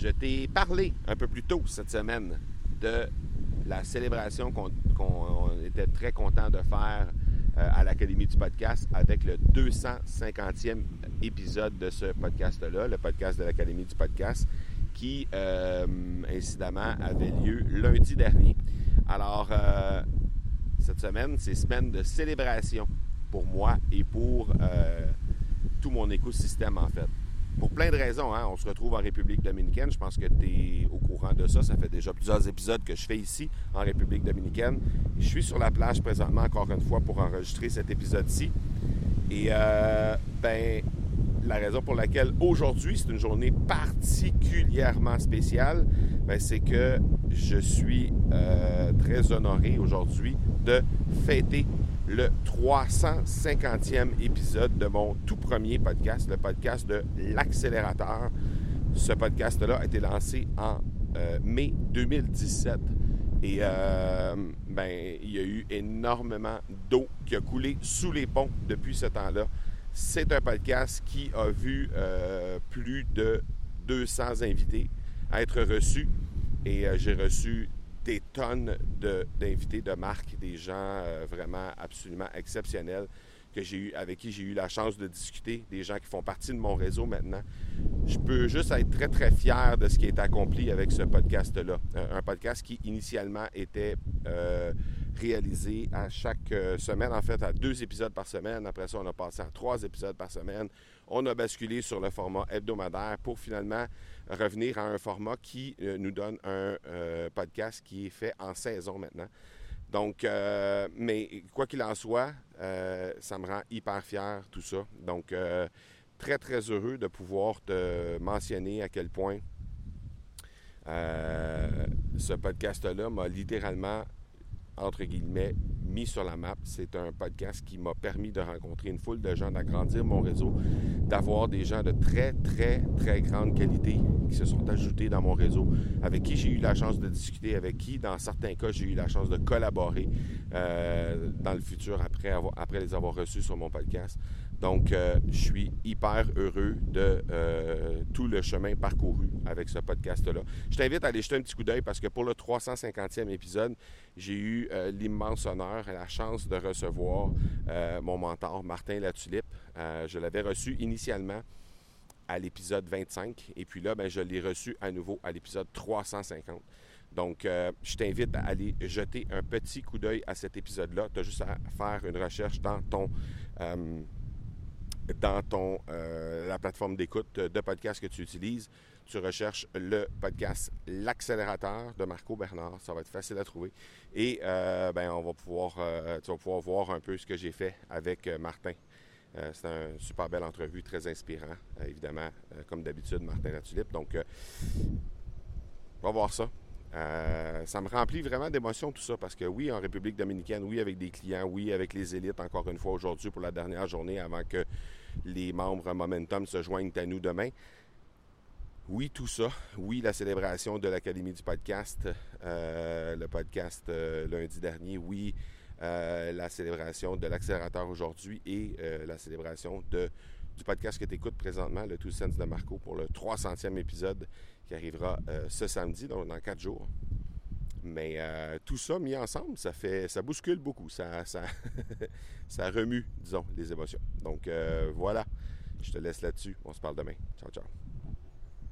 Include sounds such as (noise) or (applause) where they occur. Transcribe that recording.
Je t'ai parlé un peu plus tôt cette semaine de la célébration qu'on était très content de faire euh, à l'Académie du podcast avec le 250e épisode de ce podcast-là, le podcast de l'Académie du podcast, qui, euh, incidemment, avait lieu lundi dernier. Alors, euh, cette semaine, c'est semaine de célébration pour moi et pour tout mon écosystème, en fait pour plein de raisons. Hein. On se retrouve en République dominicaine. Je pense que tu es au courant de ça. Ça fait déjà plusieurs épisodes que je fais ici, en République dominicaine. Je suis sur la plage présentement, encore une fois, pour enregistrer cet épisode-ci. Et, euh, ben, la raison pour laquelle aujourd'hui, c'est une journée particulièrement spéciale, ben, c'est que je suis euh, très honoré aujourd'hui de fêter le 350e épisode de mon tout premier podcast, le podcast de l'accélérateur. Ce podcast-là a été lancé en euh, mai 2017. Et euh, ben, il y a eu énormément d'eau qui a coulé sous les ponts depuis ce temps-là. C'est un podcast qui a vu euh, plus de 200 invités être reçus. Et j'ai reçu des tonnes d'invités de, marque, des gens euh, vraiment absolument exceptionnels que j'ai eu, avec qui j'ai eu la chance de discuter, des gens qui font partie de mon réseau maintenant. Je peux juste être très, très fier de ce qui est accompli avec ce podcast-là. Un, podcast qui initialement était euh, réalisé à chaque euh, semaine, en fait, à deux épisodes par semaine. Après ça, on a passé à trois épisodes par semaine. On a basculé sur le format hebdomadaire pour finalement revenir à un format qui euh, nous donne un euh, podcast qui est fait en saison maintenant. Donc, mais quoi qu'il en soit, ça me rend hyper fier tout ça. Donc, très, très heureux de pouvoir te mentionner à quel point ce podcast-là m'a littéralement entre guillemets, mis sur la map. C'est un podcast qui m'a permis de rencontrer une foule de gens, d'agrandir mon réseau, d'avoir des gens de très, très, très grande qualité qui se sont ajoutés dans mon réseau, avec qui j'ai eu la chance de discuter, avec qui, dans certains cas, j'ai eu la chance de collaborer euh, dans le futur après, après les avoir reçus sur mon podcast. Donc, euh, je suis hyper heureux de euh, tout le chemin parcouru avec ce podcast-là. Je t'invite à aller jeter un petit coup d'œil parce que pour le 350e épisode, j'ai eu euh, l'immense honneur et la chance de recevoir mon mentor, Martin Latulippe. je l'avais reçu initialement à l'épisode 25 et puis là, ben, je l'ai reçu à nouveau à l'épisode 350. Donc, je t'invite à aller jeter un petit coup d'œil à cet épisode-là. Tu as juste à faire une recherche dans ton dans euh, la plateforme d'écoute de podcast que tu utilises. Tu recherches le podcast L'accélérateur de Marco Bernard. Ça va être facile à trouver. Et euh, ben, on va pouvoir, euh, tu vas pouvoir voir un peu ce que j'ai fait avec Martin. c'est une super belle entrevue, très inspirant, évidemment, comme d'habitude, Martin Latulippe. Donc, on va voir ça. Ça me remplit vraiment d'émotion tout ça parce que oui, en République dominicaine, oui, avec des clients, oui, avec les élites, encore une fois aujourd'hui pour la dernière journée avant que les membres Momentum se joignent à nous demain. Oui, tout ça. Oui, la célébration de l'Académie du podcast, euh, le podcast euh, lundi dernier. Oui, euh, la célébration de l'accélérateur aujourd'hui et la célébration de, du podcast que tu écoutes présentement, le Two Sense de Marco, pour le 300e épisode qui arrivera ce samedi, donc dans quatre jours. Mais tout ça mis ensemble, ça fait, ça bouscule beaucoup, ça, (laughs) remue, disons, les émotions. Donc voilà, je te laisse là-dessus. On se parle demain. Ciao, ciao.